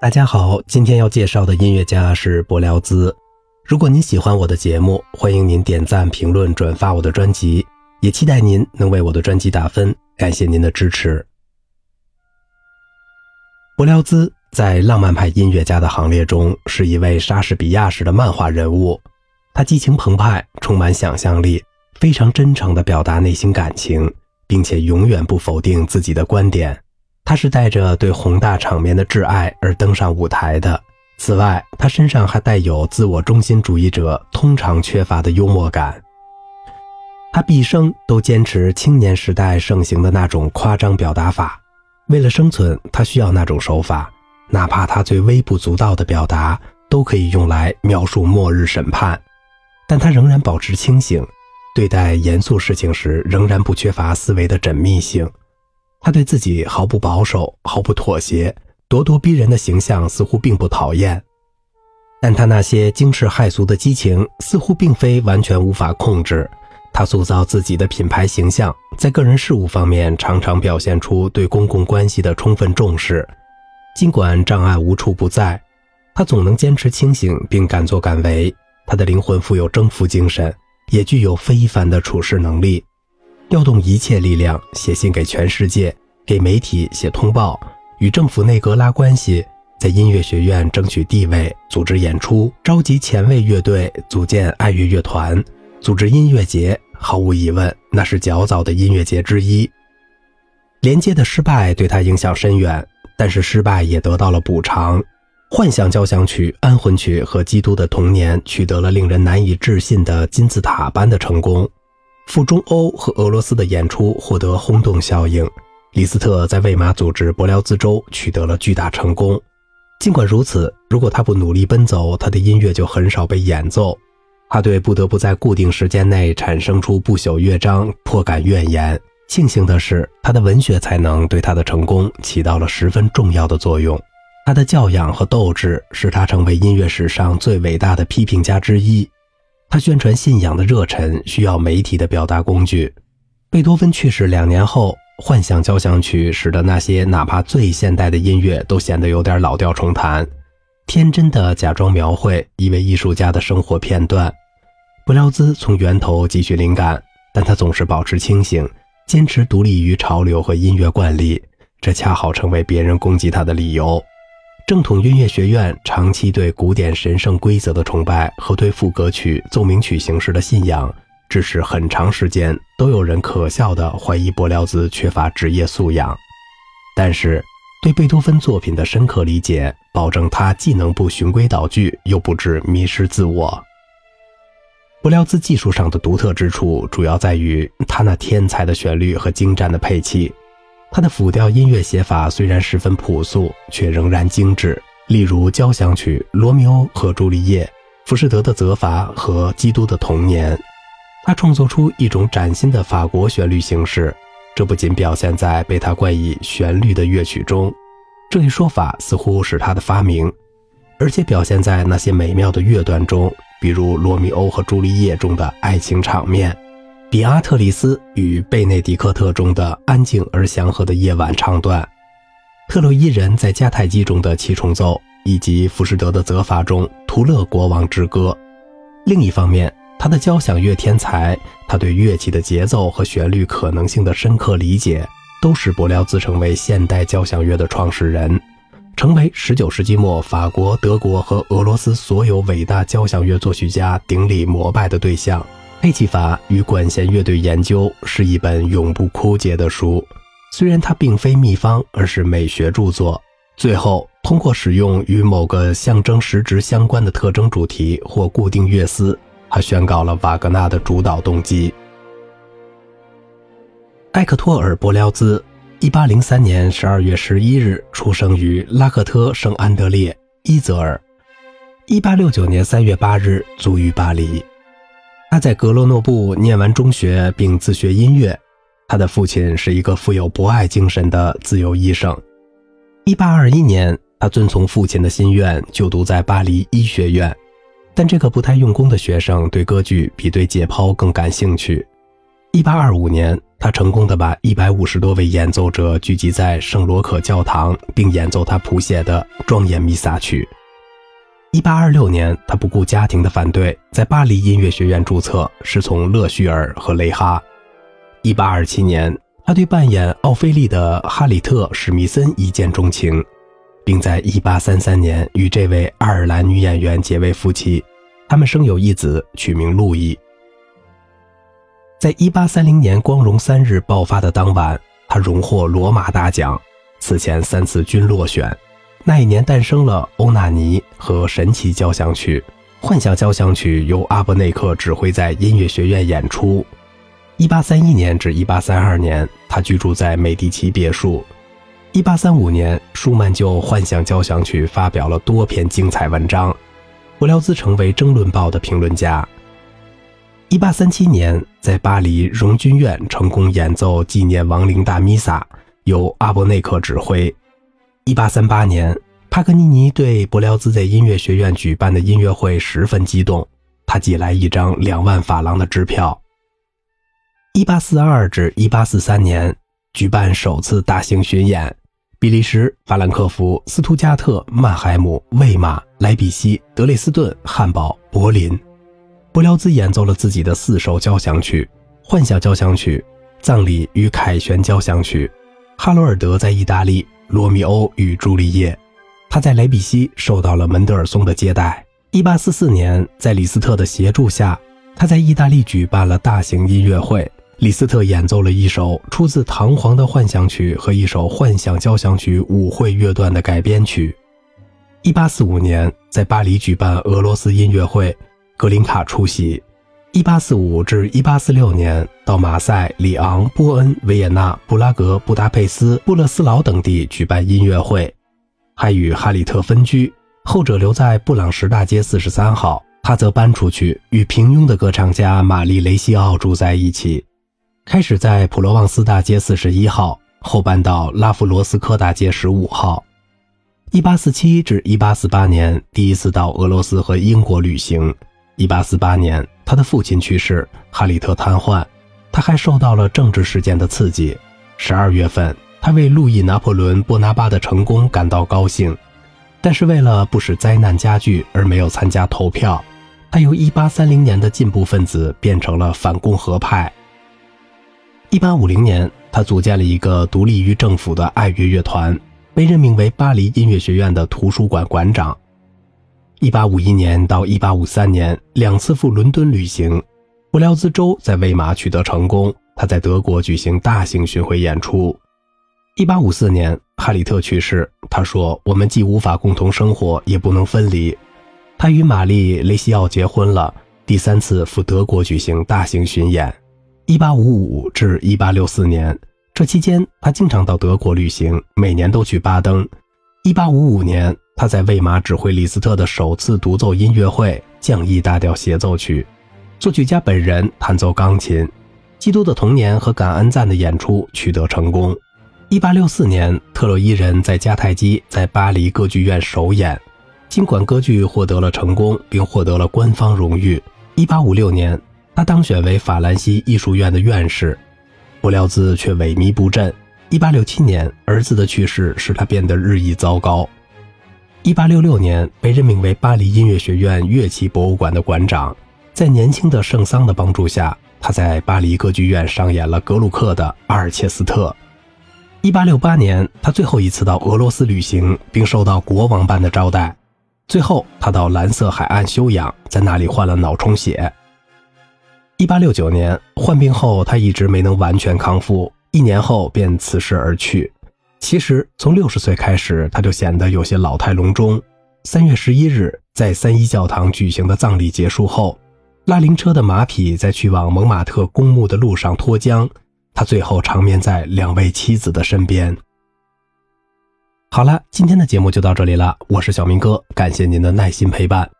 大家好，今天要介绍的音乐家是柏辽兹。如果您喜欢我的节目，欢迎您点赞、评论、转发我的专辑，也期待您能为我的专辑打分，感谢您的支持。柏辽兹在浪漫派音乐家的行列中是一位莎士比亚式的漫画人物，他激情澎湃，充满想象力，非常真诚地表达内心感情，并且永远不否定自己的观点。他是带着对宏大场面的挚爱而登上舞台的。此外，他身上还带有自我中心主义者通常缺乏的幽默感。他毕生都坚持青年时代盛行的那种夸张表达法。为了生存，他需要那种手法，哪怕他最微不足道的表达都可以用来描述末日审判。但他仍然保持清醒，对待严肃事情时仍然不缺乏思维的缜密性。他对自己毫不保守、毫不妥协、咄咄逼人的形象似乎并不讨厌，但他那些惊世骇俗的激情似乎并非完全无法控制。他塑造自己的品牌形象，在个人事务方面常常表现出对公共关系的充分重视。尽管障碍无处不在，他总能坚持清醒并敢作敢为。他的灵魂富有征服精神，也具有非凡的处事能力。调动一切力量，写信给全世界，给媒体写通报，与政府内阁拉关系，在音乐学院争取地位，组织演出，召集前卫乐队，组建爱乐乐团，组织音乐节。毫无疑问，那是较早的音乐节之一。连接的失败对他影响深远，但是失败也得到了补偿。幻想交响曲、安魂曲和《基督的童年》取得了令人难以置信的金字塔般的成功。赴中欧和俄罗斯的演出获得轰动效应，李斯特在魏玛组织柏辽兹州取得了巨大成功。尽管如此，如果他不努力奔走，他的音乐就很少被演奏。他对不得不在固定时间内产生出不朽乐章颇感怨言。庆幸的是，他的文学才能对他的成功起到了十分重要的作用。他的教养和斗志使他成为音乐史上最伟大的批评家之一。他宣传信仰的热忱需要媒体的表达工具。贝多芬去世两年后，《幻想交响曲》使得那些哪怕最现代的音乐都显得有点老调重弹，天真的假装描绘一位艺术家的生活片段。布廖兹从源头汲取灵感，但他总是保持清醒，坚持独立于潮流和音乐惯例，这恰好成为别人攻击他的理由。正统音乐学院长期对古典神圣规则的崇拜和对副歌曲、奏鸣曲形式的信仰，致使很长时间都有人可笑地怀疑柏辽兹缺乏职业素养。但是，对贝多芬作品的深刻理解，保证他既能不循规蹈矩，又不致迷失自我。柏辽兹技术上的独特之处，主要在于他那天才的旋律和精湛的配器。他的辅调音乐写法虽然十分朴素，却仍然精致。例如交响曲《罗密欧和朱丽叶》、浮士德的《责罚》和《基督的童年》，他创作出一种崭新的法国旋律形式。这不仅表现在被他冠以“旋律”的乐曲中，这一说法似乎是他的发明，而且表现在那些美妙的乐段中，比如《罗密欧和朱丽叶》中的爱情场面。比阿特里斯与贝内迪克特中的安静而祥和的夜晚唱段，特洛伊人在迦太基中的七重奏，以及浮士德的责罚中图勒国王之歌。另一方面，他的交响乐天才，他对乐器的节奏和旋律可能性的深刻理解，都使柏辽兹成为现代交响乐的创始人，成为19世纪末法国、德国和俄罗斯所有伟大交响乐作曲家顶礼膜拜的对象。配器法与管弦乐队研究是一本永不枯竭的书，虽然它并非秘方，而是美学著作。最后，通过使用与某个象征实质相关的特征主题或固定乐思，他宣告了瓦格纳的主导动机。埃克托尔·伯辽兹，1803年12月11日出生于拉克特圣安德烈伊泽尔，1869年3月8日卒于巴黎。他在格罗诺布念完中学，并自学音乐。他的父亲是一个富有博爱精神的自由医生。1821年，他遵从父亲的心愿，就读在巴黎医学院。但这个不太用功的学生对歌剧比对解剖更感兴趣。一八二五年，他成功的把一百五十多位演奏者聚集在圣罗可教堂，并演奏他谱写的庄严弥撒曲。一八二六年，他不顾家庭的反对，在巴黎音乐学院注册，师从勒叙尔和雷哈。一八二七年，他对扮演奥菲利的哈里特·史密森一见钟情，并在一八三三年与这位爱尔兰女演员结为夫妻。他们生有一子，取名路易。在一八三零年光荣三日爆发的当晚，他荣获罗马大奖，此前三次均落选。那一年诞生了《欧纳尼》和《神奇交响曲》，《幻想交响曲》由阿伯内克指挥在音乐学院演出。一八三一年至一八三二年，他居住在美第奇别墅。一八三五年，舒曼就《幻想交响曲》发表了多篇精彩文章，柏辽兹成为争论报的评论家。一八三七年，在巴黎荣军院成功演奏纪念亡灵大弥撒，由阿伯内克指挥。一八三八年，帕格尼尼对柏辽兹在音乐学院举办的音乐会十分激动，他寄来一张两万法郎的支票。一八四二至一八四三年，举办首次大型巡演，比利时、法兰克福、斯图加特、曼海姆、魏玛、莱比锡、德累斯顿、汉堡、柏林。柏辽兹演奏了自己的四首交响曲：《幻想交响曲》、《葬礼与凯旋交响曲》、《哈罗尔德在意大利》、《罗密欧与朱丽叶》。他在莱比锡受到了门德尔松的接待。一八四四年，在李斯特的协助下，他在意大利举办了大型音乐会。李斯特演奏了一首出自《唐璜的幻想曲》和一首《幻想交响曲》舞会乐段的改编曲。1845年，在巴黎举办俄罗斯音乐会，格林卡出席。1845至1846年，到马赛、里昂、波恩、维也纳、布拉格、布达佩斯、布勒斯劳等地举办音乐会，还与哈里特分居，后者留在布朗什大街43号，他则搬出去与平庸的歌唱家玛丽雷西奥住在一起。开始在普罗旺斯大街四十一号，后搬到拉夫罗斯科大街十五号。一八四七至一八四八年，第一次到俄罗斯和英国旅行。一八四八年，他的父亲去世，哈里特瘫痪，他还受到了政治事件的刺激。十二月份，他为路易拿破仑波拿巴的成功感到高兴，但是为了不使灾难加剧而没有参加投票。他由一八三零年的进步分子变成了反共和派。一八五零年，他组建了一个独立于政府的爱乐乐团，被任命为巴黎音乐学院的图书馆馆长。一八五一年到一八五三年，两次赴伦敦旅行。布廖兹州在魏玛取得成功，他在德国举行大型巡回演出。一八五四年，哈里特去世。他说：“我们既无法共同生活，也不能分离。”他与玛丽雷西奥结婚了，第三次赴德国举行大型巡演。一八五五至一八六四年，这期间他经常到德国旅行，每年都去巴登。一八五五年，他在魏玛指挥李斯特的首次独奏音乐会《降 E 大调协奏曲》，作曲家本人弹奏钢琴。《基督的童年》和《感恩赞》的演出取得成功。一八六四年，特洛伊人在迦太基在巴黎歌剧院首演，尽管歌剧获得了成功，并获得了官方荣誉。一八五六年。他当选为法兰西艺术院的院士，不料兹却萎靡不振。1867年，儿子的去世使他变得日益糟糕。1866年，被任命为巴黎音乐学院乐器博物馆的馆长。在年轻的圣桑的帮助下，他在巴黎歌剧院上演了格鲁克的《阿尔切斯特》。1868年，他最后一次到俄罗斯旅行，并受到国王般的招待。最后，他到蓝色海岸休养，在那里患了脑充血。一八六九年患病后，他一直没能完全康复，一年后便辞世而去。其实从六十岁开始，他就显得有些老态龙钟。三月十一日，在三一教堂举行的葬礼结束后，拉灵车的马匹在去往蒙马特公墓的路上脱缰，他最后长眠在两位妻子的身边。好了，今天的节目就到这里了，我是小明哥，感谢您的耐心陪伴。